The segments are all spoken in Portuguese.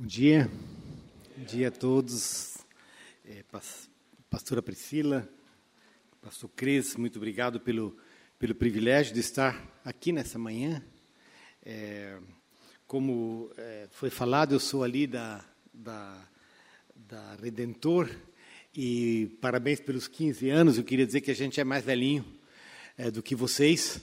Bom dia, bom dia a todos. É, pastora Priscila, pastor Cris, muito obrigado pelo, pelo privilégio de estar aqui nessa manhã. É, como é, foi falado, eu sou ali da, da, da Redentor e parabéns pelos 15 anos. Eu queria dizer que a gente é mais velhinho é, do que vocês.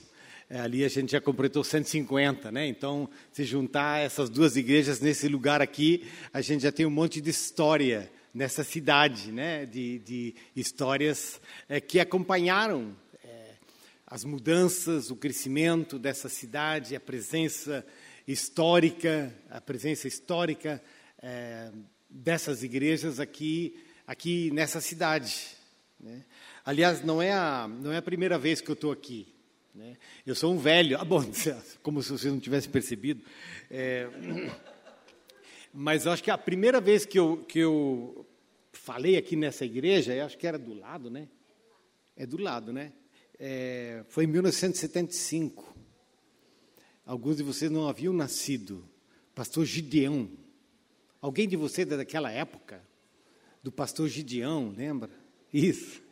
É, ali a gente já completou 150, né? Então, se juntar essas duas igrejas nesse lugar aqui, a gente já tem um monte de história nessa cidade, né? De, de histórias é, que acompanharam é, as mudanças, o crescimento dessa cidade, a presença histórica, a presença histórica é, dessas igrejas aqui, aqui nessa cidade. Né? Aliás, não é a não é a primeira vez que eu estou aqui. Né? Eu sou um velho, ah, bom, como se você não tivesse percebido. É, mas acho que a primeira vez que eu, que eu falei aqui nessa igreja, acho que era do lado, né? É do lado, né? É, foi em 1975. Alguns de vocês não haviam nascido. Pastor Gideão. Alguém de vocês é daquela época? Do pastor Gideão, lembra? Isso.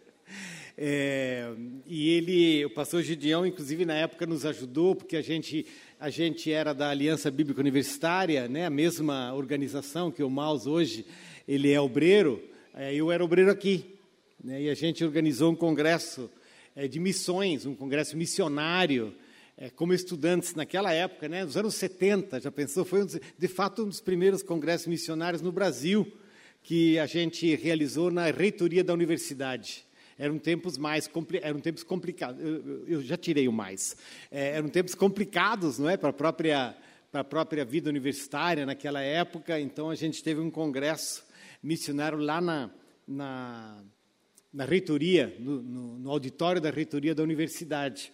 É, e ele, o pastor Gideão, inclusive na época nos ajudou, porque a gente, a gente era da Aliança Bíblica Universitária, né, a mesma organização que o Maus hoje, ele é obreiro, é, eu era obreiro aqui, né, e a gente organizou um congresso é, de missões, um congresso missionário, é, como estudantes naquela época, né, nos anos 70, já pensou, foi um, de fato um dos primeiros congressos missionários no Brasil, que a gente realizou na reitoria da universidade. Eram tempos mais eram tempos complicados. Eu, eu, já tirei o mais. É, eram tempos complicados, não é, para a própria para a própria vida universitária naquela época. Então a gente teve um congresso missionário lá na, na, na reitoria, no, no, no auditório da reitoria da universidade.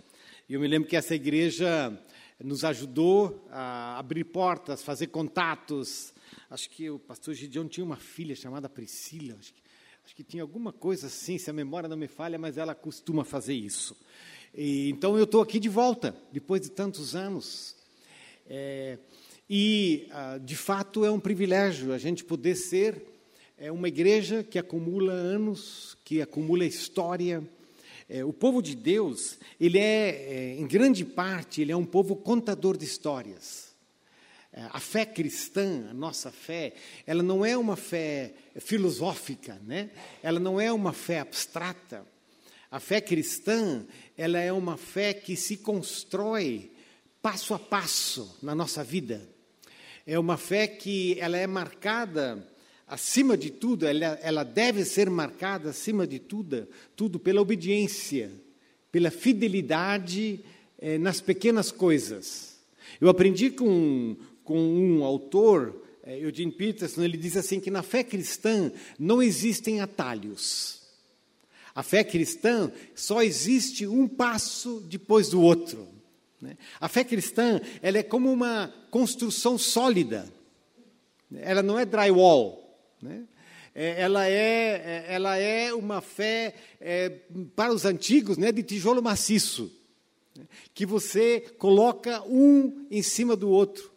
E eu me lembro que essa igreja nos ajudou a abrir portas, fazer contatos. Acho que o pastor Gideon tinha uma filha chamada Priscila, acho que Acho que tinha alguma coisa assim, se a memória não me falha, mas ela costuma fazer isso. E, então eu estou aqui de volta, depois de tantos anos. É, e, ah, de fato, é um privilégio a gente poder ser é, uma igreja que acumula anos, que acumula história. É, o povo de Deus, ele é, é, em grande parte, ele é um povo contador de histórias. É, a fé cristã, a nossa fé, ela não é uma fé filosófica, né? ela não é uma fé abstrata. A fé cristã, ela é uma fé que se constrói passo a passo na nossa vida. É uma fé que ela é marcada, acima de tudo, ela, ela deve ser marcada, acima de tudo, tudo pela obediência, pela fidelidade eh, nas pequenas coisas. Eu aprendi com com um autor, é, Eugene Peterson, ele diz assim que na fé cristã não existem atalhos. A fé cristã só existe um passo depois do outro. Né? A fé cristã ela é como uma construção sólida. Ela não é drywall. Né? É, ela, é, é, ela é uma fé, é, para os antigos, né, de tijolo maciço, né? que você coloca um em cima do outro.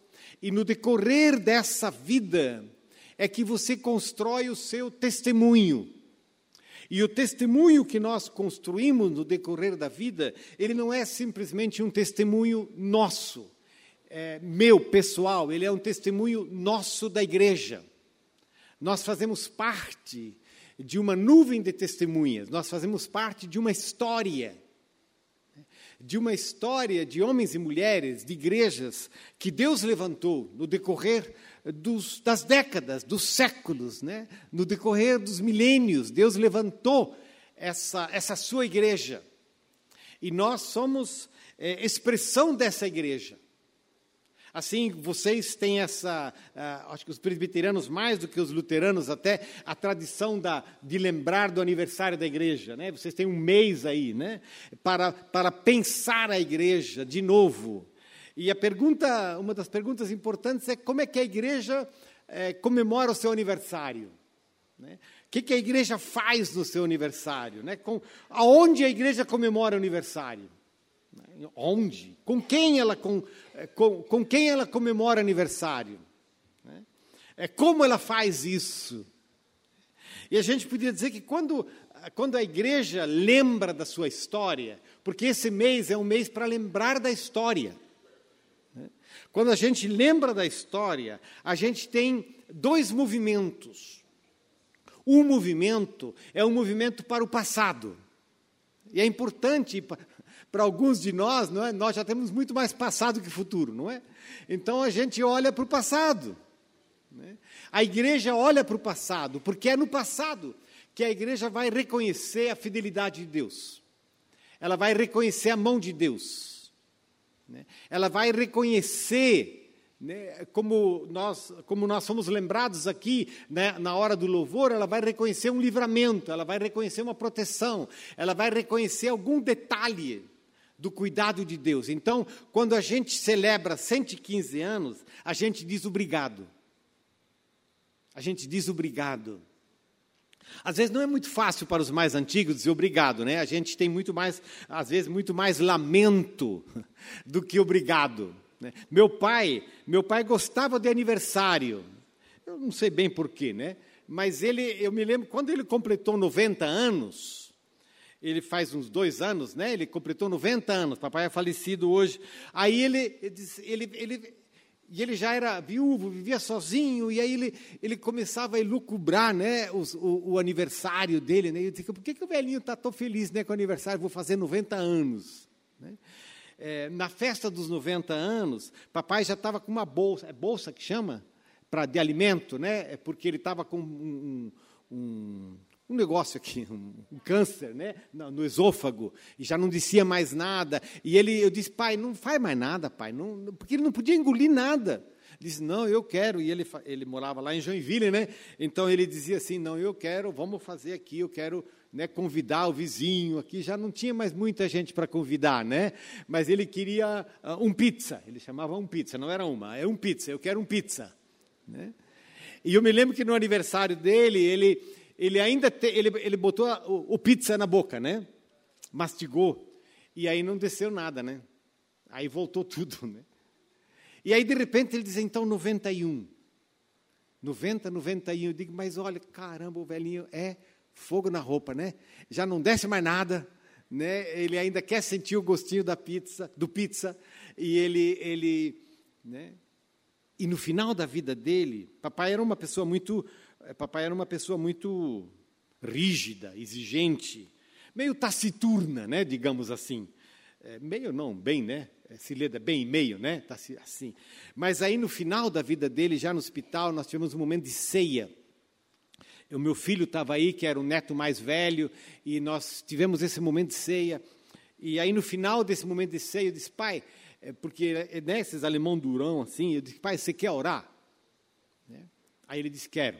E no decorrer dessa vida é que você constrói o seu testemunho. E o testemunho que nós construímos no decorrer da vida, ele não é simplesmente um testemunho nosso, é, meu, pessoal, ele é um testemunho nosso da igreja. Nós fazemos parte de uma nuvem de testemunhas, nós fazemos parte de uma história de uma história de homens e mulheres, de igrejas, que Deus levantou no decorrer dos, das décadas, dos séculos, né? no decorrer dos milênios. Deus levantou essa, essa sua igreja. E nós somos é, expressão dessa igreja. Assim, vocês têm essa, uh, acho que os presbiterianos mais do que os luteranos até, a tradição da, de lembrar do aniversário da igreja. Né? Vocês têm um mês aí, né? Para, para pensar a igreja de novo. E a pergunta, uma das perguntas importantes é como é que a igreja é, comemora o seu aniversário. Né? O que, que, a igreja faz no seu aniversário? Né? Com, aonde a igreja comemora o aniversário? Onde? Com quem ela, com, com, com quem ela comemora aniversário? Né? É como ela faz isso? E a gente podia dizer que quando, quando a igreja lembra da sua história, porque esse mês é um mês para lembrar da história. Né? Quando a gente lembra da história, a gente tem dois movimentos. Um movimento é um movimento para o passado. E é importante para alguns de nós, não é? Nós já temos muito mais passado que futuro, não é? Então a gente olha para o passado. Né? A igreja olha para o passado, porque é no passado que a igreja vai reconhecer a fidelidade de Deus. Ela vai reconhecer a mão de Deus. Né? Ela vai reconhecer né, como, nós, como nós somos lembrados aqui né, na hora do louvor, ela vai reconhecer um livramento, ela vai reconhecer uma proteção, ela vai reconhecer algum detalhe do cuidado de Deus. Então, quando a gente celebra 115 anos, a gente diz obrigado. A gente diz obrigado. Às vezes não é muito fácil para os mais antigos dizer obrigado, né? A gente tem muito mais, às vezes, muito mais lamento do que obrigado. Né? Meu pai, meu pai gostava de aniversário. Eu não sei bem porquê, né? Mas ele, eu me lembro, quando ele completou 90 anos, ele faz uns dois anos, né? Ele completou 90 anos, papai é falecido hoje. Aí ele, ele, ele, e ele já era viúvo, vivia sozinho, e aí ele, ele começava a elucubrar né, o, o, aniversário dele. Né? E eu disse, por que, que o velhinho está tão feliz né, com o aniversário? Vou fazer 90 anos. Né? É, na festa dos 90 anos, papai já estava com uma bolsa, é bolsa que chama? Pra, de alimento, né? É porque ele estava com um, um, um, negócio aqui, um, um câncer né? No, no, esôfago, e já não descia mais nada. E ele, eu disse, pai, não faz mais nada, pai, não, porque ele não podia engolir nada. Ele disse, não, eu quero. E ele, ele morava lá em Joinville, né? Então ele dizia assim, não, eu quero, vamos fazer aqui, eu quero né, convidar o vizinho aqui, já não tinha mais muita gente para convidar, né? Mas ele queria uh, um pizza, ele chamava um pizza, não era uma, é um pizza, eu quero um pizza, né? E eu me lembro que no aniversário dele, ele, ele ainda te, ele, ele botou a, o, o pizza na boca, né? Mastigou, e aí não desceu nada, né? Aí voltou tudo, né? E aí, de repente, ele diz, então, 91. 90, 91. Eu digo, mas olha, caramba, o velhinho é fogo na roupa, né? Já não desce mais nada, né? Ele ainda quer sentir o gostinho da pizza, do pizza, e ele, ele, né? E no final da vida dele, papai era uma pessoa muito, papai era uma pessoa muito rígida, exigente, meio taciturna, né? Digamos assim, é, meio não, bem, né? Eh, se lê bem e meio, né? Tá assim. Mas aí no final da vida dele, já no hospital, nós tivemos um momento de ceia. O meu filho estava aí, que era o neto mais velho, e nós tivemos esse momento de ceia. E aí, no final desse momento de ceia, eu disse, pai, é porque né, esses alemão durão assim, eu disse, pai, você quer orar? Né? Aí ele disse, quero.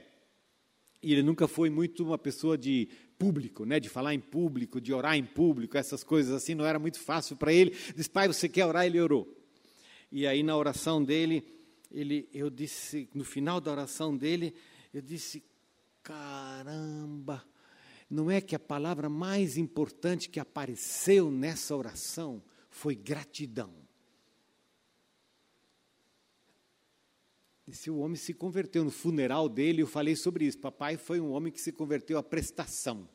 E ele nunca foi muito uma pessoa de público, né, de falar em público, de orar em público, essas coisas assim, não era muito fácil para ele. Disse, pai, você quer orar? Ele orou. E aí, na oração dele, ele, eu disse, no final da oração dele, eu disse, caramba, não é que a palavra mais importante que apareceu nessa oração foi gratidão. Esse homem se converteu no funeral dele, eu falei sobre isso. Papai foi um homem que se converteu à prestação.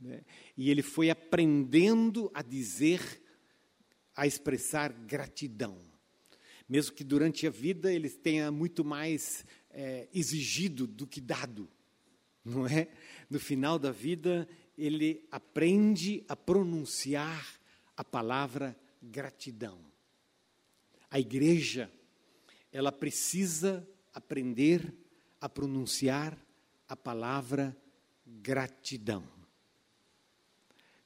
Né? E ele foi aprendendo a dizer, a expressar gratidão. Mesmo que durante a vida ele tenha muito mais é, exigido do que dado, não é? No final da vida, ele aprende a pronunciar a palavra gratidão. A igreja, ela precisa aprender a pronunciar a palavra gratidão.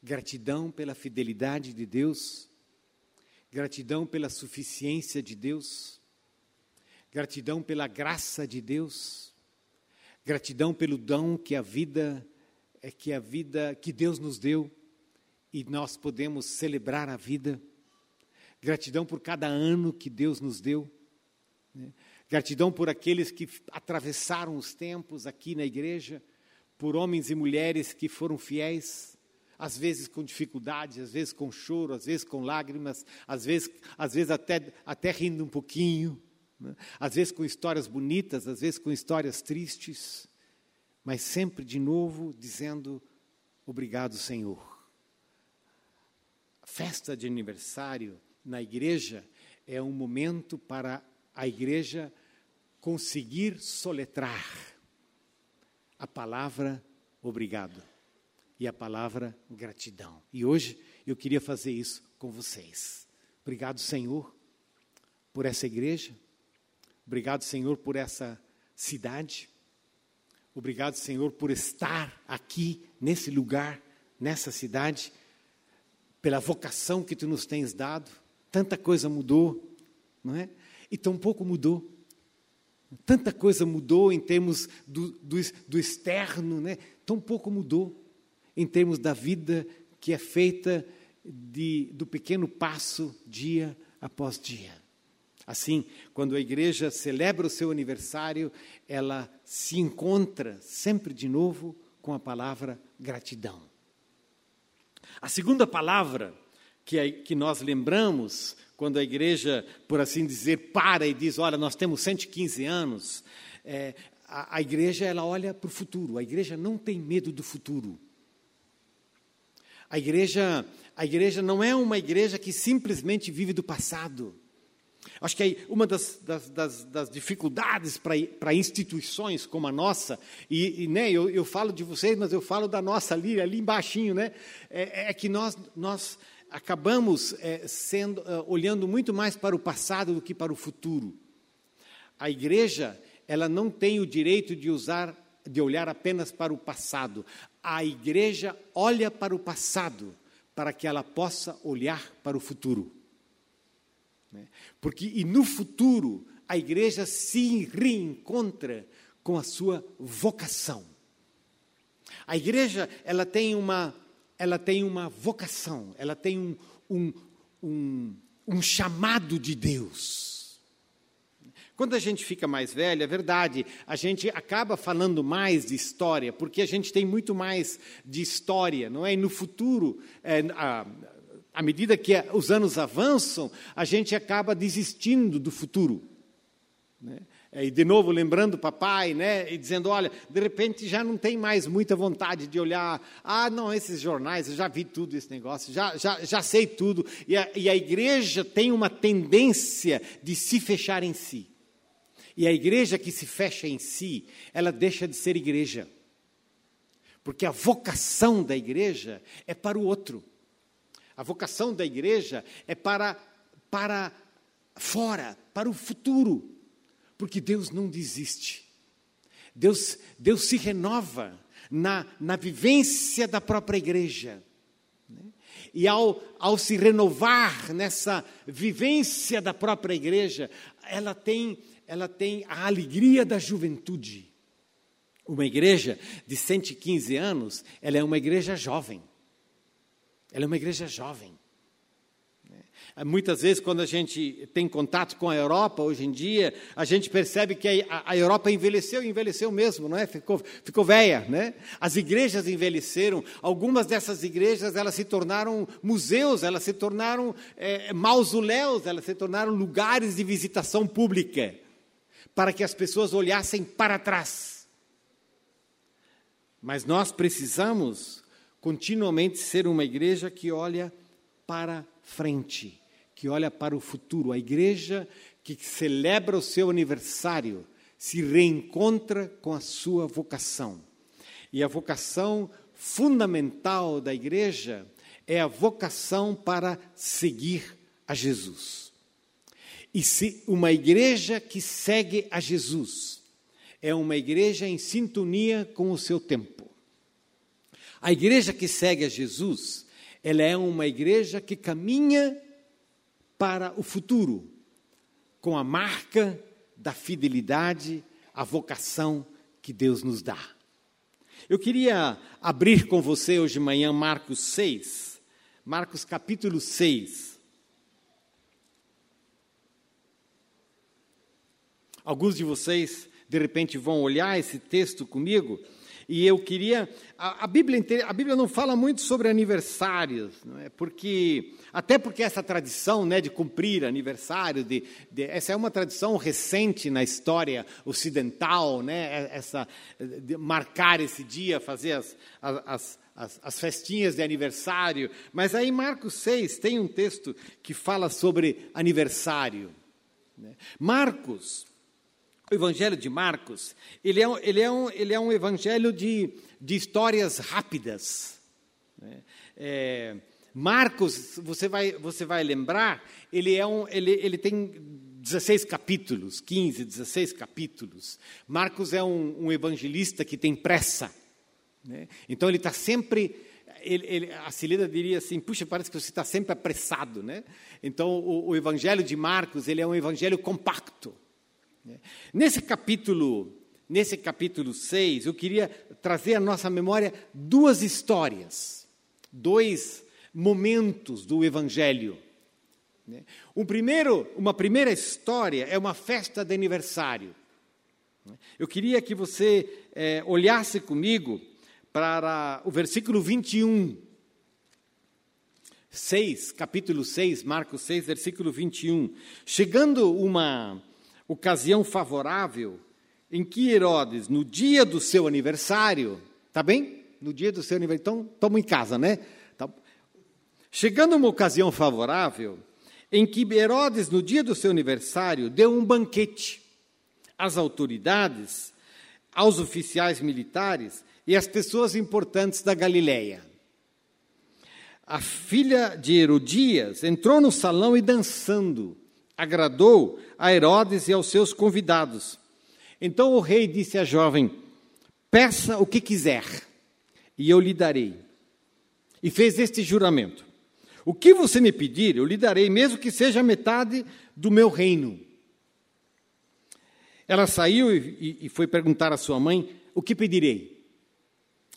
Gratidão pela fidelidade de Deus, gratidão pela suficiência de Deus, Gratidão pela graça de Deus. Gratidão pelo dom que a vida é que a vida que Deus nos deu e nós podemos celebrar a vida. Gratidão por cada ano que Deus nos deu. Né? Gratidão por aqueles que atravessaram os tempos aqui na igreja, por homens e mulheres que foram fiéis, às vezes com dificuldades, às vezes com choro, às vezes com lágrimas, às vezes, às vezes até, até rindo um pouquinho Né? Às vezes com histórias bonitas, às vezes com histórias tristes, mas sempre de novo dizendo: Obrigado, Senhor. A festa de aniversário na igreja é um momento para a igreja conseguir soletrar a palavra obrigado e a palavra gratidão. E hoje eu queria fazer isso com vocês. Obrigado, Senhor, por essa igreja. Obrigado, Senhor, por essa cidade. Obrigado, Senhor, por estar aqui, nesse lugar, nessa cidade, pela vocação que tu nos tens dado. Tanta coisa mudou, não é? E tão pouco mudou. Tanta coisa mudou em termos do, do, do externo, né? tão pouco mudou em termos da vida que é feita de, do pequeno passo dia após dia. Assim, quando a igreja celebra o seu aniversário, ela se encontra sempre de novo com a palavra gratidão. A segunda palavra que, que nós lembramos quando a igreja, por assim dizer, para e diz: Olha, nós temos 115 anos, é, a, a igreja ela olha para o futuro, a igreja não tem medo do futuro. A igreja, a igreja não é uma igreja que simplesmente vive do passado. Acho que uma das, das, das, das dificuldades para instituições como a nossa, e, e né, eu, eu, falo de vocês, mas eu falo da nossa ali, ali embaixo, né, é, é que nós, nós acabamos é, sendo, é, olhando muito mais para o passado do que para o futuro. A igreja, ela não tem o direito de usar, de olhar apenas para o passado. A igreja olha para o passado para que ela possa olhar para o futuro. Né? Porque e no futuro a igreja se reencontra com a sua vocação. A igreja ela tem uma ela tem uma vocação, ela tem um, um, um, um chamado de Deus. Quando a gente fica mais velho, é verdade, a gente acaba falando mais de história, porque a gente tem muito mais de história, não é? E no futuro, é, a, à medida que os anos avançam, a gente acaba desistindo do futuro. Né? É, e de novo lembrando o papai, né, e dizendo, olha, de repente já não tem mais muita vontade de olhar, ah, não, esses jornais, eu já vi tudo esse negócio, já, já, já sei tudo. E a, e a igreja tem uma tendência de se fechar em si. E a igreja que se fecha em si, ela deixa de ser igreja. Porque a vocação da igreja é para o outro. A vocação da igreja é para, para fora, para o futuro. Porque Deus não desiste. Deus, Deus se renova na, na vivência da própria igreja. Né? E ao, ao se renovar nessa vivência da própria igreja, ela tem, ela tem a alegria da juventude. Uma igreja de 115 anos, ela é uma igreja jovem. Ela é uma igreja jovem. Muitas vezes, quando a gente tem contato com a Europa, hoje em dia, a gente percebe que a, Europa envelheceu envelheceu mesmo, não é? Ficou, ficou velha, né? As igrejas envelheceram. Algumas dessas igrejas, elas se tornaram museus, elas se tornaram é, mausoléus, elas se tornaram lugares de visitação pública, para que as pessoas olhassem para trás. Mas nós precisamos continuamente ser uma igreja que olha para frente, que olha para o futuro. A igreja que celebra o seu aniversário se reencontra com a sua vocação. E a vocação fundamental da igreja é a vocação para seguir a Jesus. E se uma igreja que segue a Jesus é uma igreja em sintonia com o seu tempo. A igreja que segue a Jesus, ela é uma igreja que caminha para o futuro, com a marca da fidelidade, a vocação que Deus nos dá. Eu queria abrir com você hoje de manhã Marcos 6, Marcos capítulo 6. Alguns de vocês, de repente, vão olhar esse texto comigo E eu queria. A, a, Bíblia, a Bíblia não fala muito sobre aniversários, não é? porque, até porque essa tradição né, de cumprir aniversário, de, de, essa é uma tradição recente na história ocidental, né, é, essa, marcar esse dia, fazer as, as, as, as festinhas de aniversário. Mas aí, Marcos 6 tem um texto que fala sobre aniversário. Né? Marcos o Evangelho de Marcos, ele é, ele é, um, ele é um evangelho de, de histórias rápidas. Né? É, Marcos, você vai, você vai lembrar, ele, é um, ele, ele tem 16 capítulos, 15, 16 capítulos. Marcos é um, um evangelista que tem pressa. Né? Então ele está sempre. Ele, ele, a Celida diria assim: puxa, parece que você está sempre apressado. Né? Então o, o evangelho de Marcos ele é um evangelho compacto. Nesse capítulo, nesse capítulo 6, eu queria trazer à nossa memória duas histórias, dois momentos do evangelho. Um primeiro, uma primeira história é uma festa de aniversário. Eu queria que você é, olhasse comigo para o versículo 21. 6, capítulo 6, Marcos 6, versículo 21. Chegando uma, ocasião favorável em que Herodes, no dia do seu aniversário, tá bem? No dia do seu aniversário, então estamos em casa, né? Tá. Chegando uma ocasião favorável em que Herodes, no dia do seu aniversário, deu um banquete às autoridades, aos oficiais militares e às pessoas importantes da Galileia. A filha de Herodias entrou no salão e dançando agradou a Herodes e aos seus convidados. Então o rei disse à jovem: Peça o que quiser, e eu lhe darei. E fez este juramento: O que você me pedir, eu lhe darei, mesmo que seja metade do meu reino. Ela saiu e, e foi perguntar à sua mãe: O que pedirei?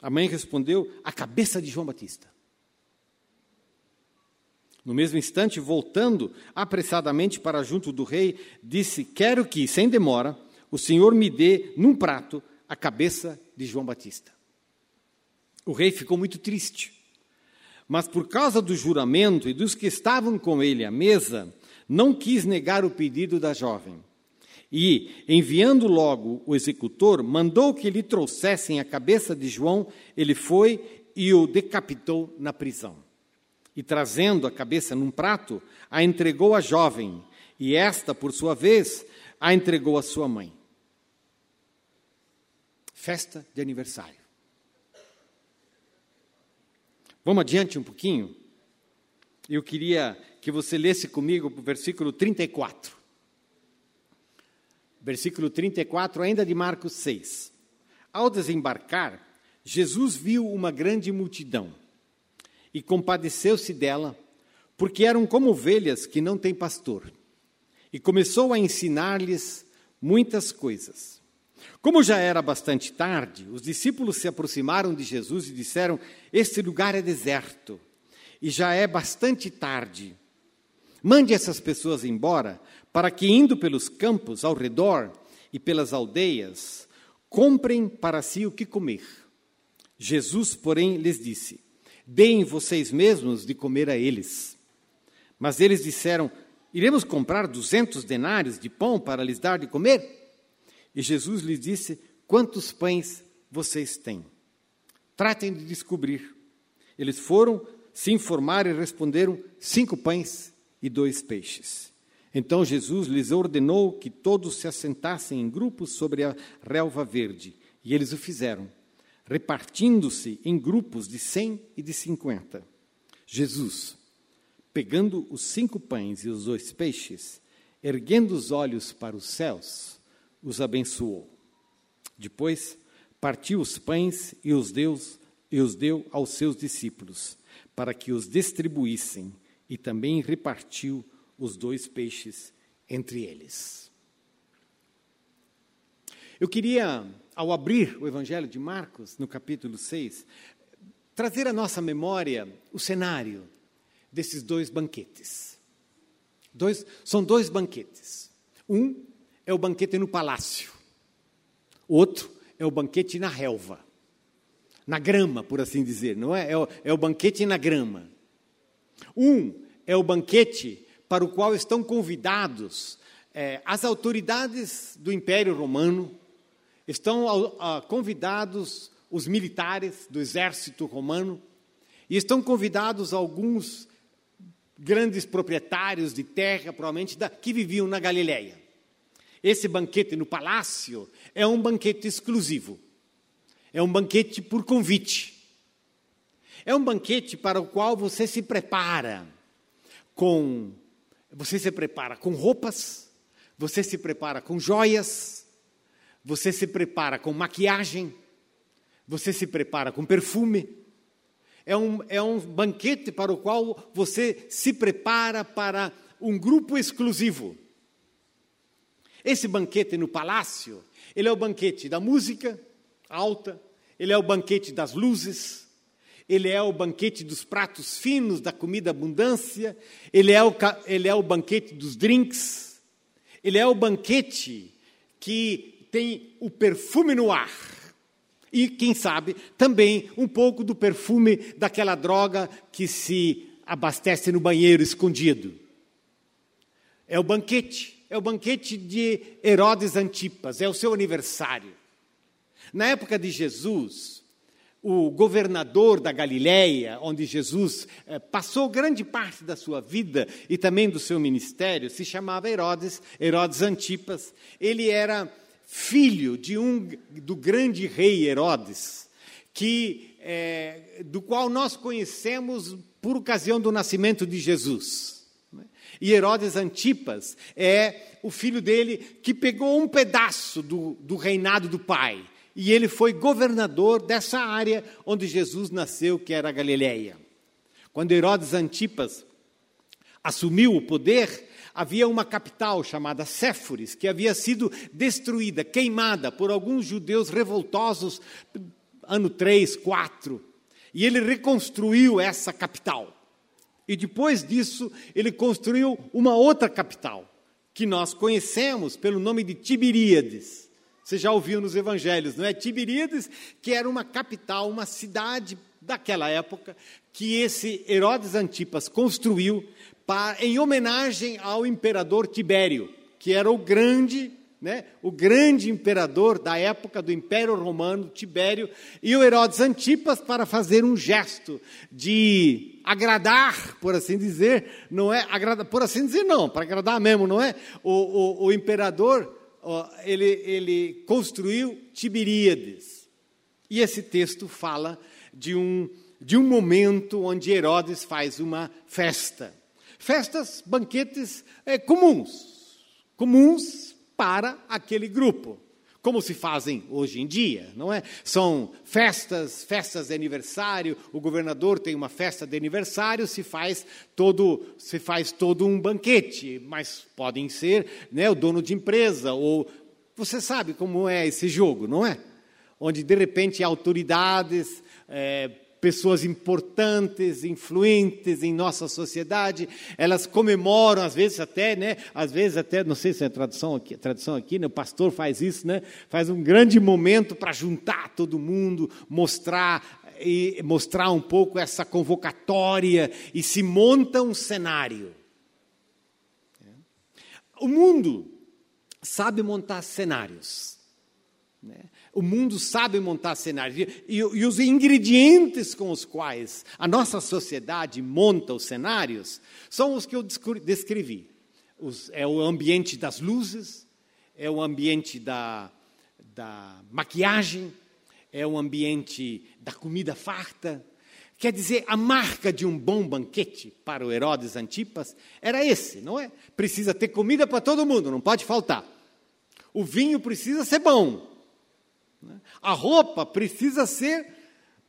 A mãe respondeu: A cabeça de João Batista. No mesmo instante, voltando apressadamente para junto do rei, disse: Quero que, sem demora, o senhor me dê num prato a cabeça de João Batista. O rei ficou muito triste, mas por causa do juramento e dos que estavam com ele à mesa, não quis negar o pedido da jovem. E, enviando logo o executor, mandou que lhe trouxessem a cabeça de João, ele foi e o decapitou na prisão e trazendo a cabeça num prato, a entregou à jovem, e esta, por sua vez, a entregou à sua mãe. Festa de aniversário. Vamos adiante um pouquinho? Eu queria que você lesse comigo o versículo 34. Versículo 34, ainda de Marcos 6. Ao desembarcar, Jesus viu uma grande multidão e compadeceu-se dela, porque eram como ovelhas que não têm pastor. E começou a ensinar-lhes muitas coisas. Como já era bastante tarde, os discípulos se aproximaram de Jesus e disseram: Este lugar é deserto e já é bastante tarde. Mande essas pessoas embora, para que, indo pelos campos ao redor e pelas aldeias, comprem para si o que comer. Jesus, porém, lhes disse: deem vocês mesmos de comer a eles. Mas eles disseram: Iremos comprar duzentos denários de pão para lhes dar de comer? E Jesus lhes disse: Quantos pães vocês têm? Tratem de descobrir. Eles foram, se informaram e responderam: Cinco pães e dois peixes. Então Jesus lhes ordenou que todos se assentassem em grupos sobre a relva verde, e eles o fizeram repartindo-se em grupos de cem e de cinquenta. Jesus, pegando os cinco pães e os dois peixes, erguendo os olhos para os céus, os abençoou. Depois, partiu os pães e os deu, e os deu aos seus discípulos, para que os distribuíssem, e também repartiu os dois peixes entre eles. Eu queria ao abrir o Evangelho de Marcos, no capítulo 6, trazer à nossa memória o cenário desses dois banquetes. Dois, são dois banquetes. Um é o banquete no palácio, outro é o banquete na relva. na grama, por assim dizer, não é? É o, é o banquete na grama. Um é o banquete para o qual estão convidados é, as autoridades do Império Romano, estão convidados os militares do exército romano, e estão convidados alguns grandes proprietários de terra, provavelmente, da, que viviam na Galileia. Esse banquete no palácio é um banquete exclusivo. É um banquete por convite. É um banquete para o qual você se prepara com você se prepara com roupas, você se prepara com joias, você se prepara com maquiagem, você se prepara com perfume. É um, é um banquete para o qual você se prepara para um grupo exclusivo. Esse banquete no palácio, ele é o banquete da música alta, ele é o banquete das luzes, ele é o banquete dos pratos finos, da comida abundância, ele é o, ele é o banquete dos drinks, ele é o banquete que tem o perfume no ar. E, quem sabe, também um pouco do perfume daquela droga que se abastece no banheiro escondido. É o banquete é o banquete de Herodes Antipas, é o seu aniversário. Na época de Jesus, o governador da Galiléia, onde Jesus eh, passou grande parte da sua vida e também do seu ministério, se chamava Herodes, Herodes Antipas. Ele era filho de um do grande rei Herodes, que eh, do qual nós conhecemos por ocasião do nascimento de Jesus. E Herodes Antipas é o filho dele que pegou um pedaço do, do reinado do pai. E ele foi governador dessa área onde Jesus nasceu, que era a Galileia. Quando Herodes Antipas assumiu o poder, havia uma capital chamada Séforis, que havia sido destruída, queimada por alguns judeus revoltosos, ano 3, 4. E ele reconstruiu essa capital. E depois disso, ele construiu uma outra capital, que nós conhecemos pelo nome de Tiberíades. Você já ouviu nos evangelhos, não é? Tiberíades, que era uma capital, uma cidade daquela época, que esse Herodes Antipas construiu para, em homenagem ao imperador Tibério, que era o grande né, o grande imperador da época do Império Romano, Tibério, e o Herodes Antipas para fazer um gesto de agradar, por assim dizer, não é agrada, por assim dizer não, para agradar mesmo, não é? O, o, o imperador ele, ele construiu Tiberíades. E esse texto fala de um, de um momento onde Herodes faz uma festa. Festas, banquetes é, comuns, comuns para aquele grupo, como se fazem hoje em dia, não é? São festas, festas de aniversário, o governador tem uma festa de aniversário, se faz todo, se faz todo um banquete, mas podem ser, né, o dono de empresa ou você sabe como é esse jogo, não é? Onde de repente autoridades é, pessoas importantes, influentes em nossa sociedade, elas comemoram, às vezes até, né, às vezes até, não sei se é tradução aqui, tradução aqui, né, o pastor faz isso, né, faz um grande momento para juntar todo mundo, mostrar e mostrar um pouco essa convocatória e se monta um cenário. O mundo sabe montar cenários. Né? O mundo sabe montar cenários. E, e, os ingredientes com os quais a nossa sociedade monta os cenários são os que eu descrevi. Os, é o ambiente das luzes, é o ambiente da, da maquiagem, é o ambiente da comida farta. Quer dizer, a marca de um bom banquete para o Herodes Antipas era esse, não é? Precisa ter comida para todo mundo, não pode faltar. O vinho precisa ser bom? A roupa precisa ser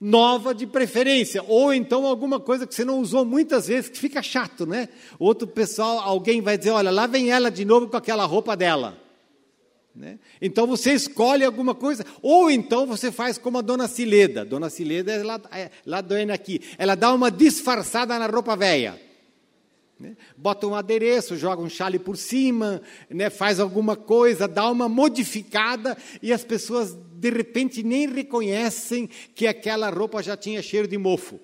nova de preferência, ou então alguma coisa que você não usou muitas vezes, que fica chato, né? Outro pessoal, alguém vai dizer, olha, lá vem ela de novo com aquela roupa dela. Né? Então você escolhe alguma coisa, ou então você faz como a dona Cileda. Dona Cileda é lá, é, lá do aqui. Ela dá uma disfarçada na roupa velha. Né? Bota um adereço, joga um chale por cima, né? faz alguma coisa, dá uma modificada e as pessoas de repente nem reconhecem que aquela roupa já tinha cheiro de mofo.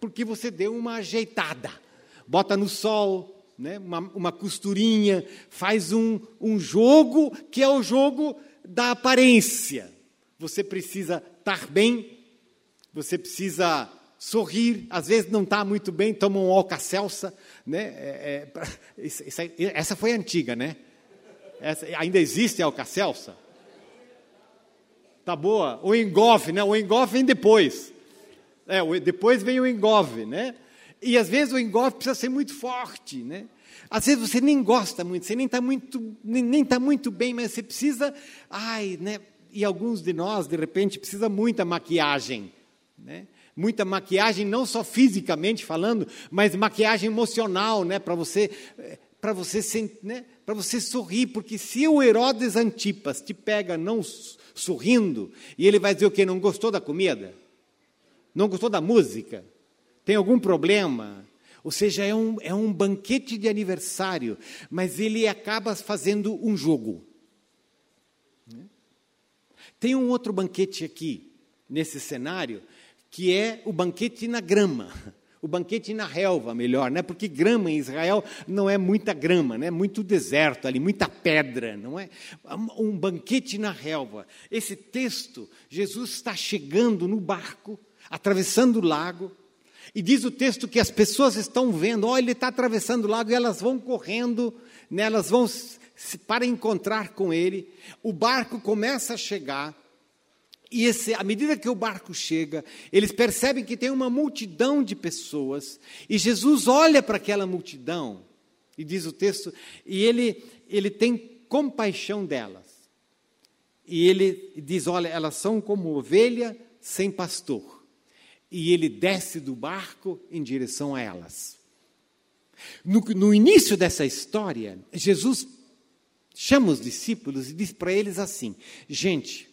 Porque você deu uma ajeitada, bota no sol, né, uma, uma costurinha, faz um, um jogo que é o jogo da aparência. Você precisa estar bem, você precisa sorrir, às vezes não está muito bem, toma um alcacelsa, né? É, é, essa foi antiga, né? Essa, ainda existe alcacelsa? Tá boa? O engove, né? O engove vem depois. É, depois vem o engove, né? E às vezes o engove precisa ser muito forte, né? Às vezes você nem gosta muito, você nem está muito, nem, nem tá muito bem, mas você precisa, ai, né? E alguns de nós, de repente, precisa muita maquiagem, né? Muita maquiagem, não só fisicamente falando, mas maquiagem emocional, né? Para você, para você, né? Você sorrir, porque se o Herodes Antipas te pega não sorrindo, e ele vai dizer o que não gostou da comida, não gostou da música, tem algum problema, ou seja, é um, é um banquete de aniversário, mas ele acaba fazendo um jogo. Tem um outro banquete aqui, nesse cenário, que é o banquete na grama. O banquete na relva, melhor, né? Porque grama em Israel não é muita grama, né? Muito deserto ali, muita pedra, não é? Um banquete na relva. Esse texto, Jesus está chegando no barco, atravessando o lago, e diz o texto que as pessoas estão vendo, olha, ele está atravessando o lago e elas vão correndo, né, elas vão para encontrar com ele. O barco começa a chegar, e esse, à medida que o barco chega, eles percebem que tem uma multidão de pessoas, e Jesus olha para aquela multidão, e diz o texto, e ele, ele tem compaixão delas. E ele diz: Olha, elas são como ovelha sem pastor e ele desce do barco em direção a elas. No, no início dessa história, Jesus chama os discípulos e diz para eles assim: gente,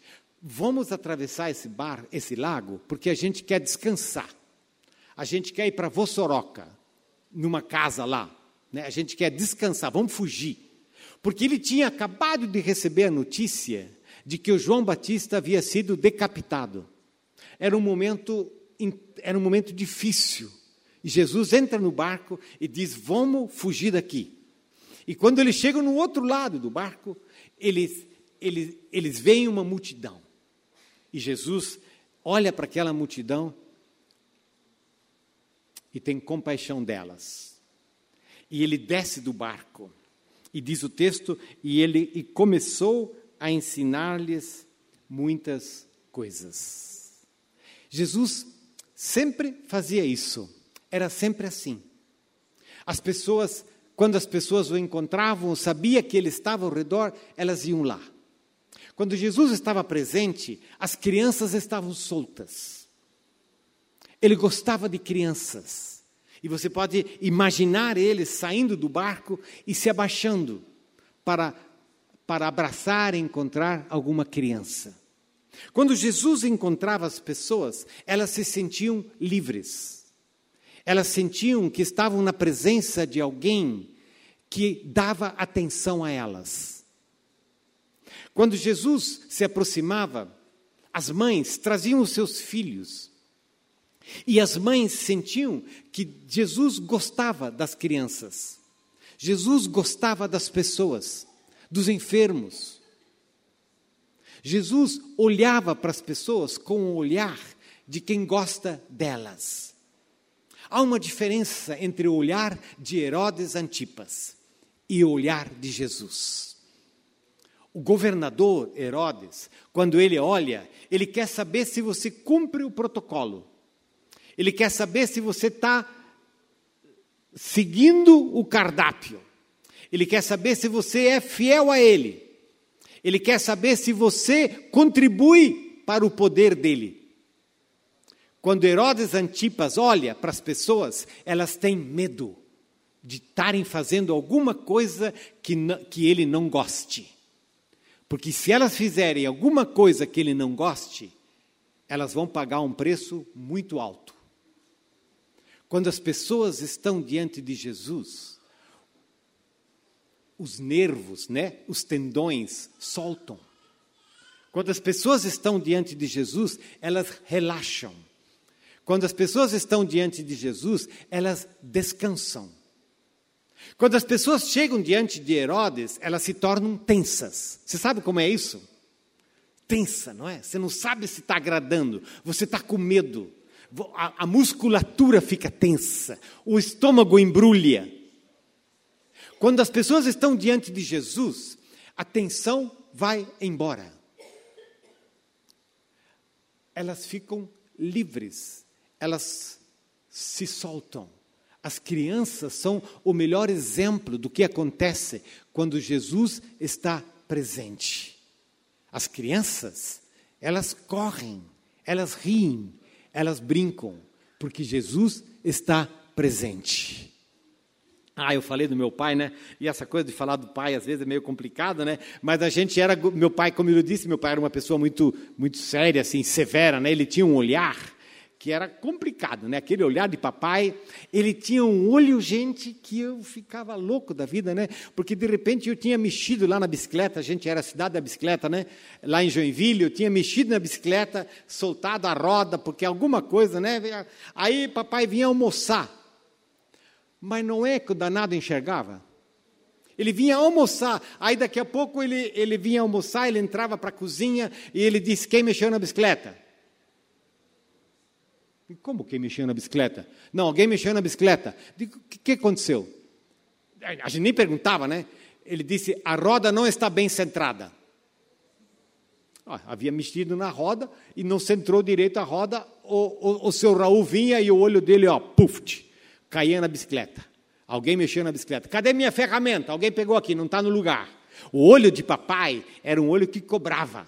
vamos atravessar esse bar, esse lago, porque a gente quer descansar. A gente quer ir para Vossoroca, numa casa lá. Né? A gente quer descansar, vamos fugir. Porque ele tinha acabado de receber a notícia de que o João Batista havia sido decapitado. Era um momento era um momento difícil. E Jesus entra no barco e diz: Vamos fugir daqui. E quando eles chegam no outro lado do barco, eles, eles, eles veem uma multidão. E Jesus olha para aquela multidão e tem compaixão delas. E ele desce do barco. E diz o texto: e ele e começou a ensinar-lhes muitas coisas. Jesus sempre fazia isso. Era sempre assim. As pessoas, quando as pessoas o encontravam, sabia que ele estava ao redor, elas iam lá. Quando Jesus estava presente, as crianças estavam soltas. Ele gostava de crianças. E você pode imaginar ele saindo do barco e se abaixando para, para abraçar e encontrar alguma criança. Quando Jesus encontrava as pessoas, elas se sentiam livres. Elas sentiam que estavam na presença de alguém que dava atenção a elas. Quando Jesus se aproximava, as mães traziam os seus filhos. E as mães sentiam que Jesus gostava das crianças. Jesus gostava das pessoas, dos enfermos, Jesus olhava para as pessoas com o olhar de quem gosta delas. Há uma diferença entre o olhar de Herodes Antipas e o olhar de Jesus. O governador Herodes, quando ele olha, ele quer saber se você cumpre o protocolo. Ele quer saber se você está seguindo o cardápio. Ele quer saber se você é fiel a ele. Ele quer saber se você contribui para o poder dele. Quando Herodes Antipas olha para as pessoas, elas têm medo de estarem fazendo alguma coisa que, que ele não goste. Porque se elas fizerem alguma coisa que ele não goste, elas vão pagar um preço muito alto. Quando as pessoas estão diante de Jesus, os nervos, né, os tendões soltam. Quando as pessoas estão diante de Jesus, elas relaxam. Quando as pessoas estão diante de Jesus, elas descansam. Quando as pessoas chegam diante de Herodes, elas se tornam tensas. Você sabe como é isso? Tensa, não é? Você não sabe se está agradando, você está com medo, a, a musculatura fica tensa, o estômago embrulha. Quando as pessoas estão diante de Jesus, a tensão vai embora elas ficam livres, elas se soltam. As crianças são o melhor exemplo do que acontece quando Jesus está presente. As crianças, elas correm, elas riem, elas brincam, porque Jesus está presente. Ah, eu falei do meu pai, né? E essa coisa de falar do pai às vezes é meio complicada, né? Mas a gente era, meu pai, como eu disse, meu pai era uma pessoa muito, muito séria, assim, severa, né? Ele tinha um olhar que era complicado, né? Aquele olhar de papai, ele tinha um olho, gente, que eu ficava louco da vida, né? Porque de repente eu tinha mexido lá na bicicleta, a gente era a cidade da bicicleta, né? Lá em Joinville, eu tinha mexido na bicicleta, soltado a roda, porque alguma coisa, né? Aí papai vinha almoçar. Mas não é que o danado enxergava. Ele vinha almoçar, aí daqui a pouco ele, ele vinha almoçar, ele entrava para a cozinha e ele disse: Quem mexeu na bicicleta? Como quem mexeu na bicicleta? Não, alguém mexeu na bicicleta. Digo, o que, que aconteceu? A gente nem perguntava, né? Ele disse: A roda não está bem centrada. Ah, havia mexido na roda e não centrou direito a roda, o, o, o seu Raul vinha e o olho dele, ó, puf, caía na bicicleta. Alguém mexeu na bicicleta. Cadê minha ferramenta? Alguém pegou aqui, não está no lugar. O olho de papai era um olho que cobrava.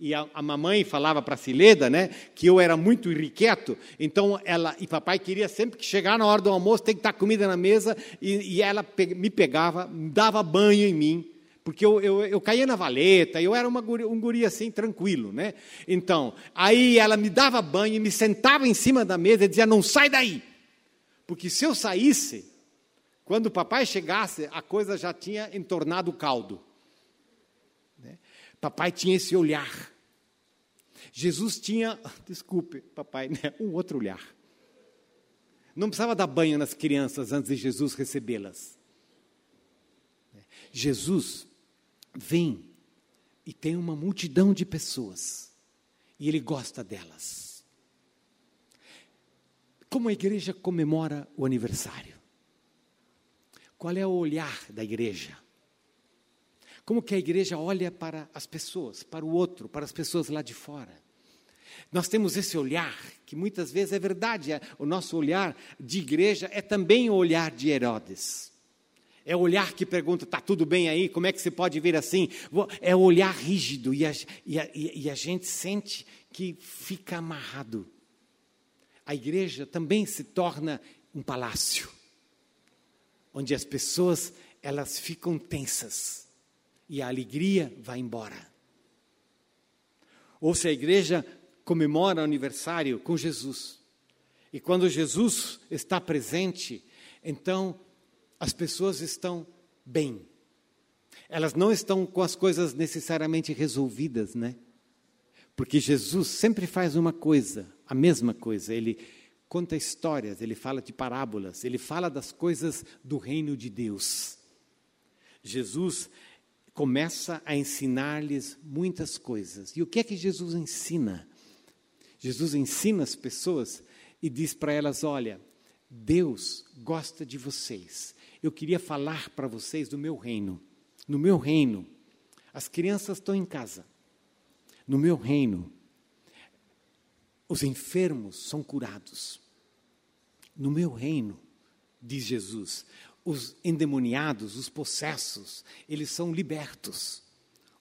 E a, a mamãe falava para a Cileda, né, que eu era muito irrequieto, então ela e papai queria sempre que chegar na hora do almoço tem que estar tá comida na mesa e, e ela pe, me pegava, dava banho em mim, porque eu, eu, eu caía na valeta, eu era uma guri, um guri assim tranquilo, né? Então, aí ela me dava banho e me sentava em cima da mesa e dizia: "Não sai daí". Porque se eu saísse, quando o papai chegasse, a coisa já tinha entornado o caldo. Né? Papai tinha esse olhar. Jesus tinha, desculpe, papai, né? um outro olhar. Não precisava dar banho nas crianças antes de Jesus recebê-las. Jesus vem e tem uma multidão de pessoas e ele gosta delas como a igreja comemora o aniversário? Qual é o olhar da igreja? Como que a igreja olha para as pessoas, para o outro, para as pessoas lá de fora? Nós temos esse olhar, que muitas vezes é verdade, é, o nosso olhar de igreja é também o olhar de Herodes. É o olhar que pergunta: está tudo bem aí? Como é que você pode vir assim? É o olhar rígido e a, e a, e a gente sente que fica amarrado a igreja também se torna um palácio, onde as pessoas elas ficam tensas e a alegria vai embora. Ou se a igreja comemora o aniversário com Jesus, e quando Jesus está presente, então as pessoas estão bem. Elas não estão com as coisas necessariamente resolvidas, né? Porque Jesus sempre faz uma coisa, a mesma coisa. Ele conta histórias, ele fala de parábolas, ele fala das coisas do reino de Deus. Jesus começa a ensinar-lhes muitas coisas. E o que é que Jesus ensina? Jesus ensina as pessoas e diz para elas: Olha, Deus gosta de vocês. Eu queria falar para vocês do meu reino. No meu reino, as crianças estão em casa. No meu reino, os enfermos são curados. No meu reino, diz Jesus, os endemoniados, os possessos, eles são libertos.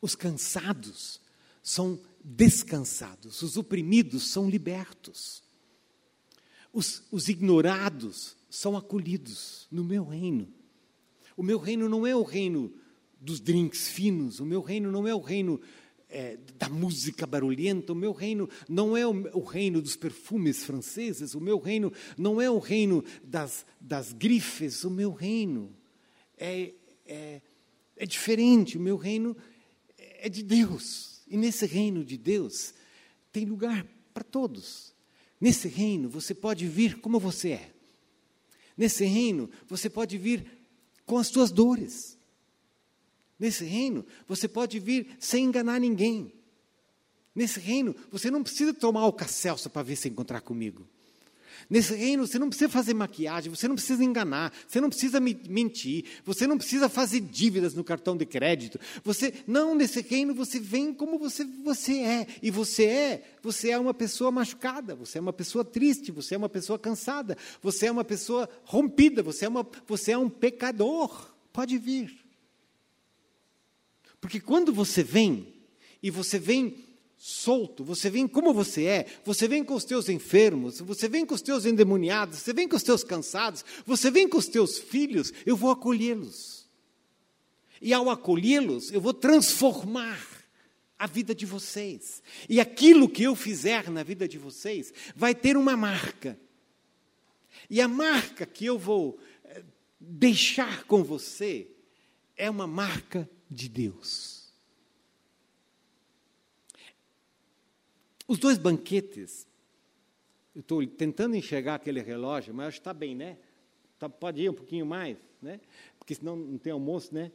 Os cansados são descansados. Os oprimidos são libertos. Os, os ignorados são acolhidos no meu reino. O meu reino não é o reino dos drinks finos, o meu reino não é o reino é, da música barulhenta. O meu reino não é o, o, reino dos perfumes franceses, o meu reino não é o reino das, das grifes, o meu reino é, é, é diferente, o meu reino é de Deus. E nesse reino de Deus tem lugar para todos. Nesse reino você pode vir como você é. Nesse reino você pode vir com as suas dores. Nesse reino você pode vir sem enganar ninguém. Nesse reino você não precisa tomar o cacelso para vir se encontrar comigo. Nesse reino você não precisa fazer maquiagem, você não precisa enganar, você não precisa mentir, você não precisa fazer dívidas no cartão de crédito. Você não nesse reino você vem como você você é e você é, você é uma pessoa machucada, você é uma pessoa triste, você é uma pessoa cansada, você é uma pessoa rompida, você é uma você é um pecador. Pode vir. Porque quando você vem e você vem solto, você vem como você é, você vem com os teus enfermos, você vem com os teus endemoniados, você vem com os teus cansados, você vem com os teus filhos, eu vou acolhê-los. E ao acolhê-los, eu vou transformar a vida de vocês. E aquilo que eu fizer na vida de vocês vai ter uma marca. E a marca que eu vou eh, deixar com você é uma marca de Deus. Os dois banquetes, eu estou tentando enxergar aquele relógio, mas acho que está bem, né? Tá, pode ir um pouquinho mais, né? Porque senão não tem almoço, né?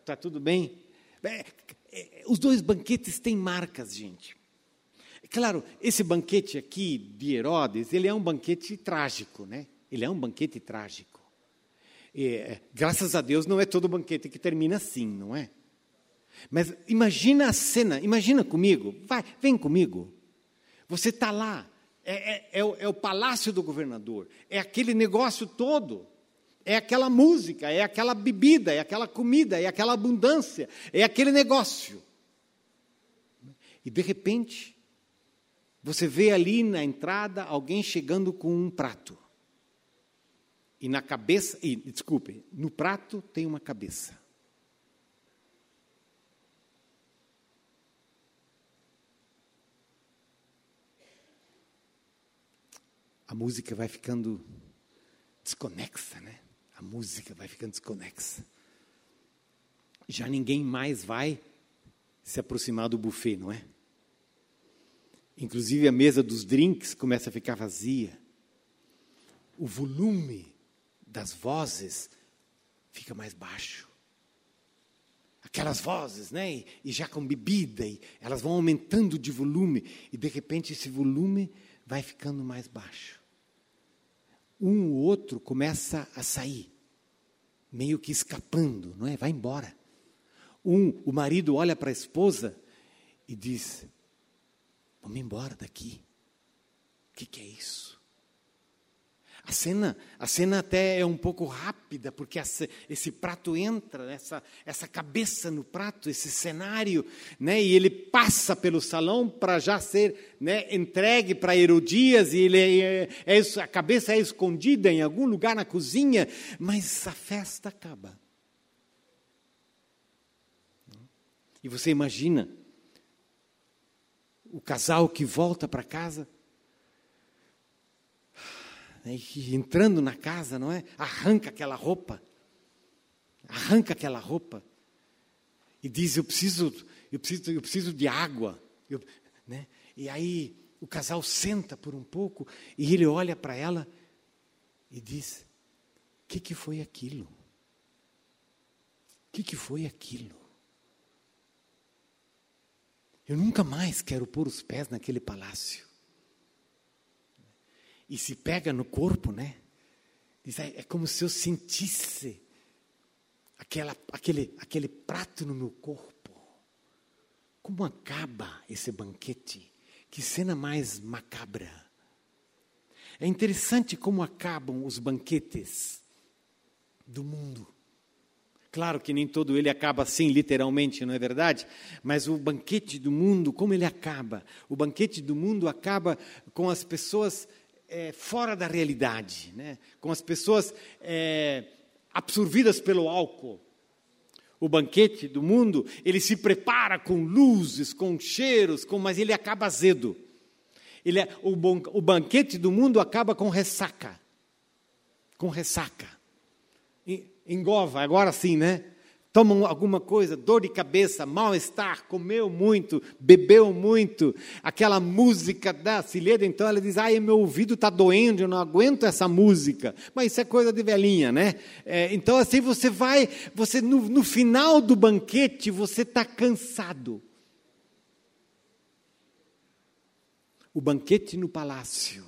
Está tudo bem? É, é, os dois banquetes têm marcas, gente. Claro, esse banquete aqui de Herodes, ele é um banquete trágico, né? Ele é um banquete trágico. É, graças a Deus não é todo banquete que termina assim, não é? Mas imagina a cena, imagina comigo, vai, vem comigo. Você está lá, é, é, é, o, é, o, palácio do governador, é aquele negócio todo, é aquela música, é aquela bebida, é aquela comida, é aquela abundância, é aquele negócio. E de repente, você vê ali na entrada alguém chegando com um prato. E na cabeça, e, desculpe, no prato tem uma cabeça. a música vai ficando desconexa, né? A música vai ficando desconexa. Já ninguém mais vai se aproximar do buffet, não é? Inclusive a mesa dos drinks começa a ficar vazia. O volume das vozes fica mais baixo. Aquelas vozes, né? E, já com bebida, e elas vão aumentando de volume, e de repente esse volume vai ficando mais baixo um ou outro começa a sair, meio que escapando, não é? Vai embora. Um, o marido olha para a esposa e diz: Vamos embora daqui. O que, que é isso? A cena, a cena até é um pouco rápida, porque essa, esse prato entra, essa, essa cabeça no prato, esse cenário, né, e ele passa pelo salão para já ser né, entregue para Herodias, e ele é, é, a cabeça é escondida em algum lugar na cozinha, mas a festa acaba. E você imagina o casal que volta para casa né, e entrando na casa, não é? Arranca aquela roupa, arranca aquela roupa e diz: eu preciso, eu preciso, eu preciso de água, eu, né? E aí o casal senta por um pouco e ele olha para ela e diz: o que, que foi aquilo? O que, que foi aquilo? Eu nunca mais quero pôr os pés naquele palácio e se pega no corpo, né? É, é como se eu sentisse aquela, aquele, aquele prato no meu corpo. Como acaba esse banquete? Que cena mais macabra. É interessante como acabam os banquetes do mundo. Claro que nem todo ele acaba assim, literalmente, não é verdade? Mas o banquete do mundo, como ele acaba? O banquete do mundo acaba com as pessoas é, fora da realidade, né? com as pessoas é, absorvidas pelo álcool. O banquete do mundo, ele se prepara com luzes, com cheiros, com, mas ele acaba azedo. Ele é, o, bon, o banquete do mundo acaba com ressaca. Com ressaca. Engova, agora sim, né? Tomam alguma coisa, dor de cabeça, mal-estar, comeu muito, bebeu muito, aquela música da Cileda, então ela diz, ai, meu ouvido está doendo, eu não aguento essa música. Mas isso é coisa de velhinha, né? É, então assim você vai, você no, no final do banquete, você está cansado. O banquete no palácio.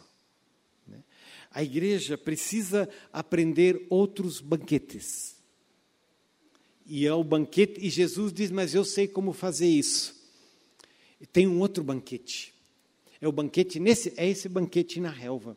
Né? A igreja precisa aprender outros banquetes e é o banquete, e Jesus diz: Mas eu sei como fazer isso. E tem um outro banquete. É o banquete nesse, é esse banquete na relva.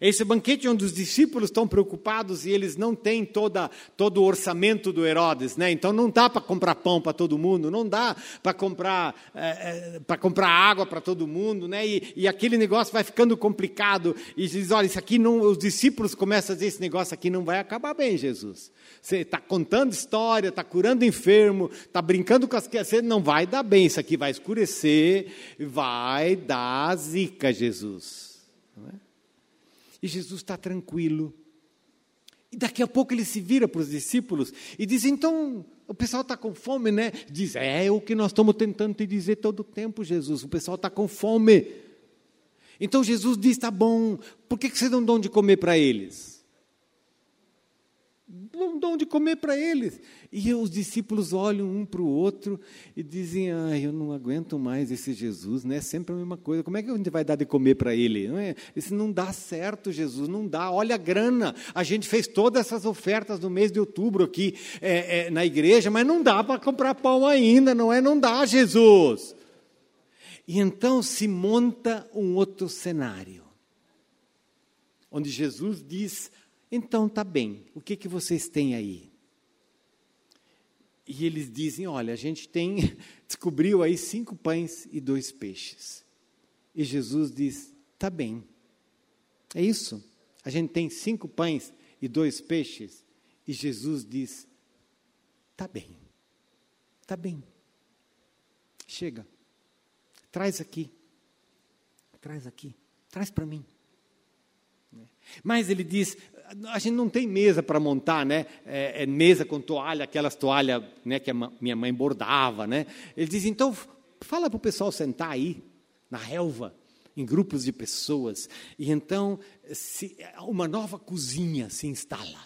Esse banquete onde os discípulos estão preocupados e eles não têm toda, todo o orçamento do Herodes, né? Então não dá para comprar pão para todo mundo, não dá para comprar, é, é, comprar água para todo mundo, né? E, e, aquele negócio vai ficando complicado. E diz: olha, isso aqui não. Os discípulos começam a dizer: esse negócio aqui não vai acabar bem, Jesus. Você está contando história, está curando enfermo, está brincando com as crianças, não vai dar bem, isso aqui vai escurecer, vai dar zica, Jesus. Não é? E Jesus está tranquilo. E daqui a pouco ele se vira para os discípulos e diz: então, o pessoal está com fome, né? Diz: é, é o que nós estamos tentando te dizer todo o tempo, Jesus. O pessoal está com fome. Então Jesus diz: tá bom, por que, que vocês não dão de comer para eles? Não dão de comer para eles. E os discípulos olham um para o outro e dizem: Ai, eu não aguento mais esse Jesus, né? É sempre a mesma coisa. Como é que a gente vai dar de comer para ele? Não é? Isso não dá certo, Jesus, não dá. Olha a grana. A gente fez todas essas ofertas no mês de outubro aqui é, é, na igreja, mas não dá para comprar pão ainda, não é? Não dá, Jesus. E então se monta um outro cenário, onde Jesus diz então tá bem, o que, que vocês têm aí? E eles dizem: olha, a gente tem, descobriu aí cinco pães e dois peixes. E Jesus diz: tá bem, é isso. A gente tem cinco pães e dois peixes. E Jesus diz: tá bem, tá bem. Chega, traz aqui, traz aqui, traz para mim. Mas ele diz: a gente não tem mesa para montar, né? É, é mesa com toalha, aquelas toalhas né, que a minha mãe bordava, né? Ele diz: então, fala para o pessoal sentar aí, na relva, em grupos de pessoas. E então, se, uma nova cozinha se instala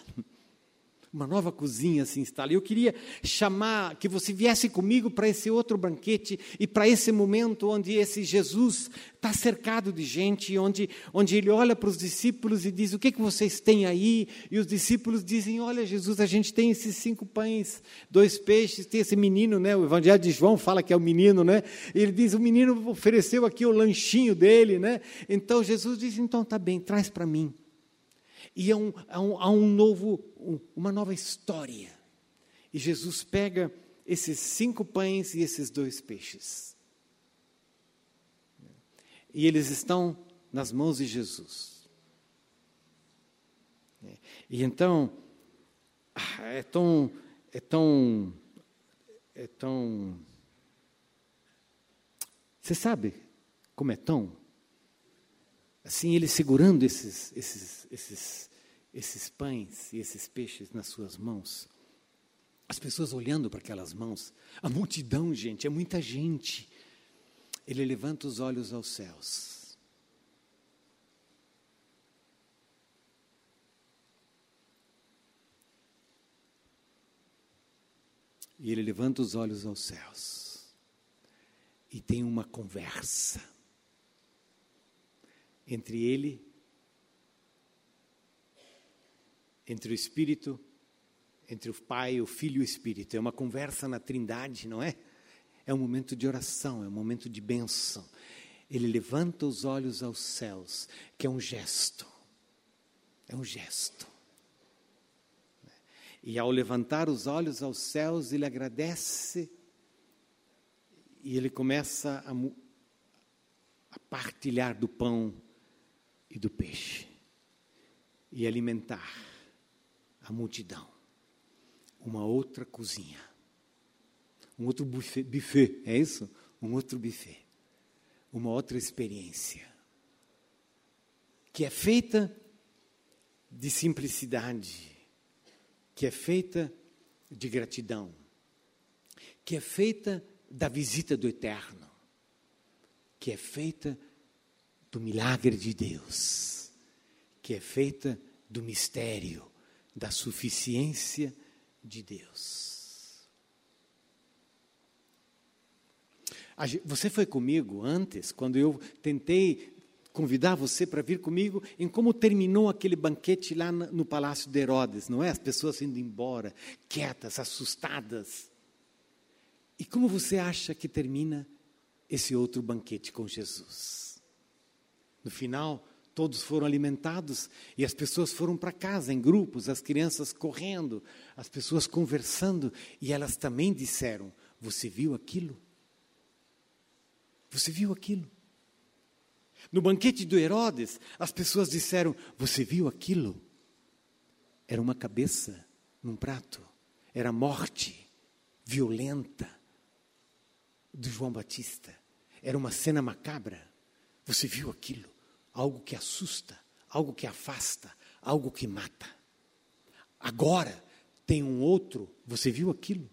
uma nova cozinha se instala. Eu queria chamar que você viesse comigo para esse outro banquete e para esse momento onde esse Jesus está cercado de gente, onde, onde ele olha para os discípulos e diz: O que, que vocês têm aí? E os discípulos dizem: Olha, Jesus, a gente tem esses cinco pães, dois peixes, tem esse menino, né? O Evangelho de João fala que é o menino, né? E ele diz: O menino ofereceu aqui o lanchinho dele, né? Então Jesus diz: Então tá bem, traz para mim. E há um, há um, há um novo, uma nova história. E Jesus pega esses cinco pães e esses dois peixes. E eles estão nas mãos de Jesus. E então, ah, é tão, é tão, é tão. Você sabe como é tão? Assim, ele segurando esses, esses, esses, esses pães e esses peixes nas suas mãos. As pessoas olhando para aquelas mãos. A multidão, gente, é muita gente. Ele levanta os olhos aos céus. E ele levanta os olhos aos céus. E tem uma conversa entre ele, entre o Espírito, entre o Pai, o Filho e o Espírito. É uma conversa na Trindade, não é? É um momento de oração, é um momento de bênção. Ele levanta os olhos aos céus, que é um gesto. É um gesto. E ao levantar os olhos aos céus, ele agradece e ele começa a, a partilhar do pão e do peixe e alimentar a multidão. Uma outra cozinha, um outro buffet, buffet, é isso? Um outro buffet, uma outra experiência que é feita de simplicidade, que é feita de gratidão, que é feita da visita do eterno, que é feita do milagre de Deus, que é feita do mistério, da suficiência de Deus. Você foi comigo antes, quando eu tentei convidar você para vir comigo em como terminou aquele banquete lá no palácio de Herodes, não é? As pessoas indo embora, quietas, assustadas. E como você acha que termina esse outro banquete com Jesus? No final, todos foram alimentados e as pessoas foram para casa em grupos, as crianças correndo, as pessoas conversando, e elas também disseram: Você viu aquilo? Você viu aquilo? No banquete do Herodes, as pessoas disseram: Você viu aquilo? Era uma cabeça num prato, era morte violenta do João Batista, era uma cena macabra. Você viu aquilo? Algo que assusta, algo que afasta, algo que mata. Agora tem um outro, você viu aquilo?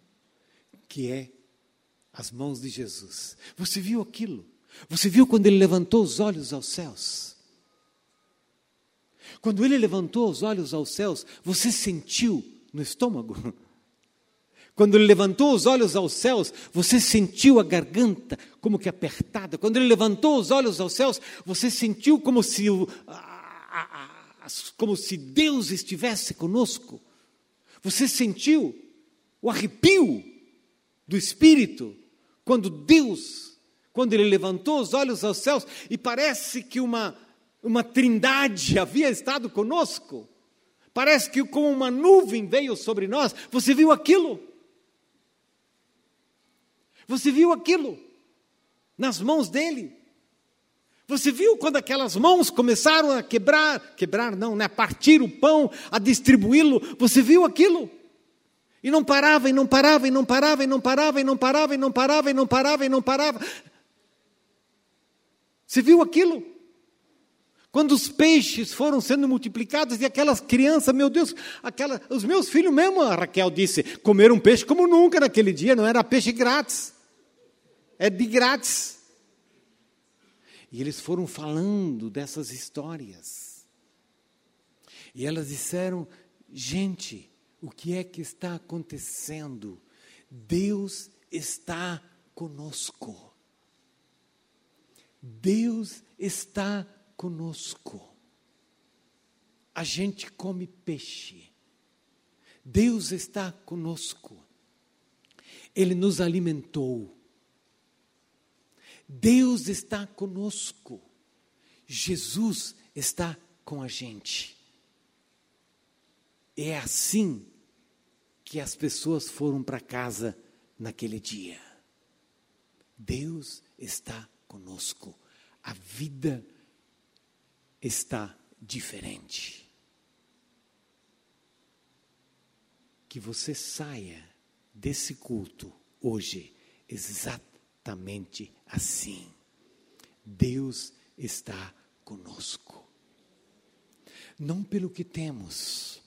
Que é as mãos de Jesus. Você viu aquilo? Você viu quando ele levantou os olhos aos céus? Quando ele levantou os olhos aos céus, você sentiu no estômago? Quando ele levantou os olhos aos céus, você sentiu a garganta como que apertada. Quando ele levantou os olhos aos céus, você sentiu como se, como se Deus estivesse conosco. Você sentiu o arrepio do Espírito quando Deus quando ele levantou os olhos aos céus e parece que uma, uma trindade havia estado conosco. Parece que como uma nuvem veio sobre nós. Você viu aquilo? Você viu aquilo nas mãos dele? Você viu quando aquelas mãos começaram a quebrar, quebrar não, né, a partir o pão, a distribuí-lo? Você viu aquilo? E não parava, e não parava, e não parava, e não parava, e não parava, e não parava, e não parava, e não parava. Você viu aquilo? Quando os peixes foram sendo multiplicados e aquelas crianças, meu Deus, aquela, os meus filhos mesmo, a Raquel disse, comeram peixe como nunca naquele dia, não era peixe grátis, é de grátis. E eles foram falando dessas histórias. E elas disseram: gente, o que é que está acontecendo? Deus está conosco. Deus está conosco. A gente come peixe. Deus está conosco. Ele nos alimentou. Deus está conosco. Jesus está com a gente. É assim que as pessoas foram para casa naquele dia. Deus está conosco. A vida está diferente. Que você saia desse culto hoje exatamente assim. Deus está conosco. Não pelo que temos,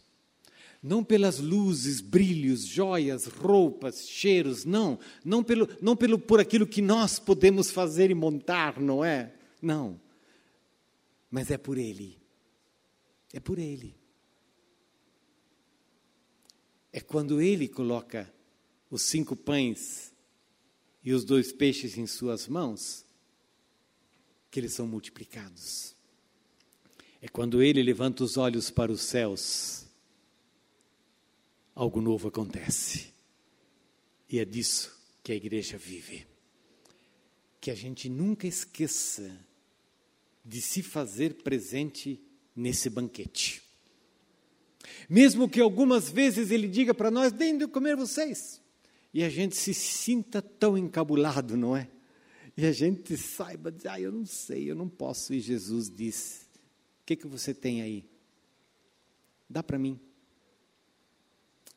não pelas luzes, brilhos, joias, roupas, cheiros, não, não pelo, não pelo por aquilo que nós podemos fazer e montar, não é? Não. Mas é por ele. É por ele. É quando ele coloca os cinco pães e os dois peixes em suas mãos que eles são multiplicados. É quando ele levanta os olhos para os céus algo novo acontece. E é disso que a igreja vive. Que a gente nunca esqueça de se fazer presente nesse banquete. Mesmo que algumas vezes ele diga para nós: deem de comer vocês. E a gente se sinta tão encabulado, não é? E a gente saiba, dizer, ah, eu não sei, eu não posso. E Jesus disse: O que, que você tem aí? Dá para mim.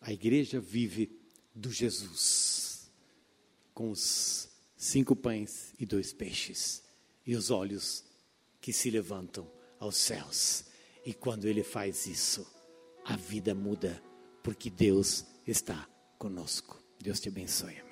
A igreja vive do Jesus, com os cinco pães e dois peixes, e os olhos que se levantam aos céus. E quando ele faz isso, a vida muda, porque Deus está conosco. Deus te abençoe.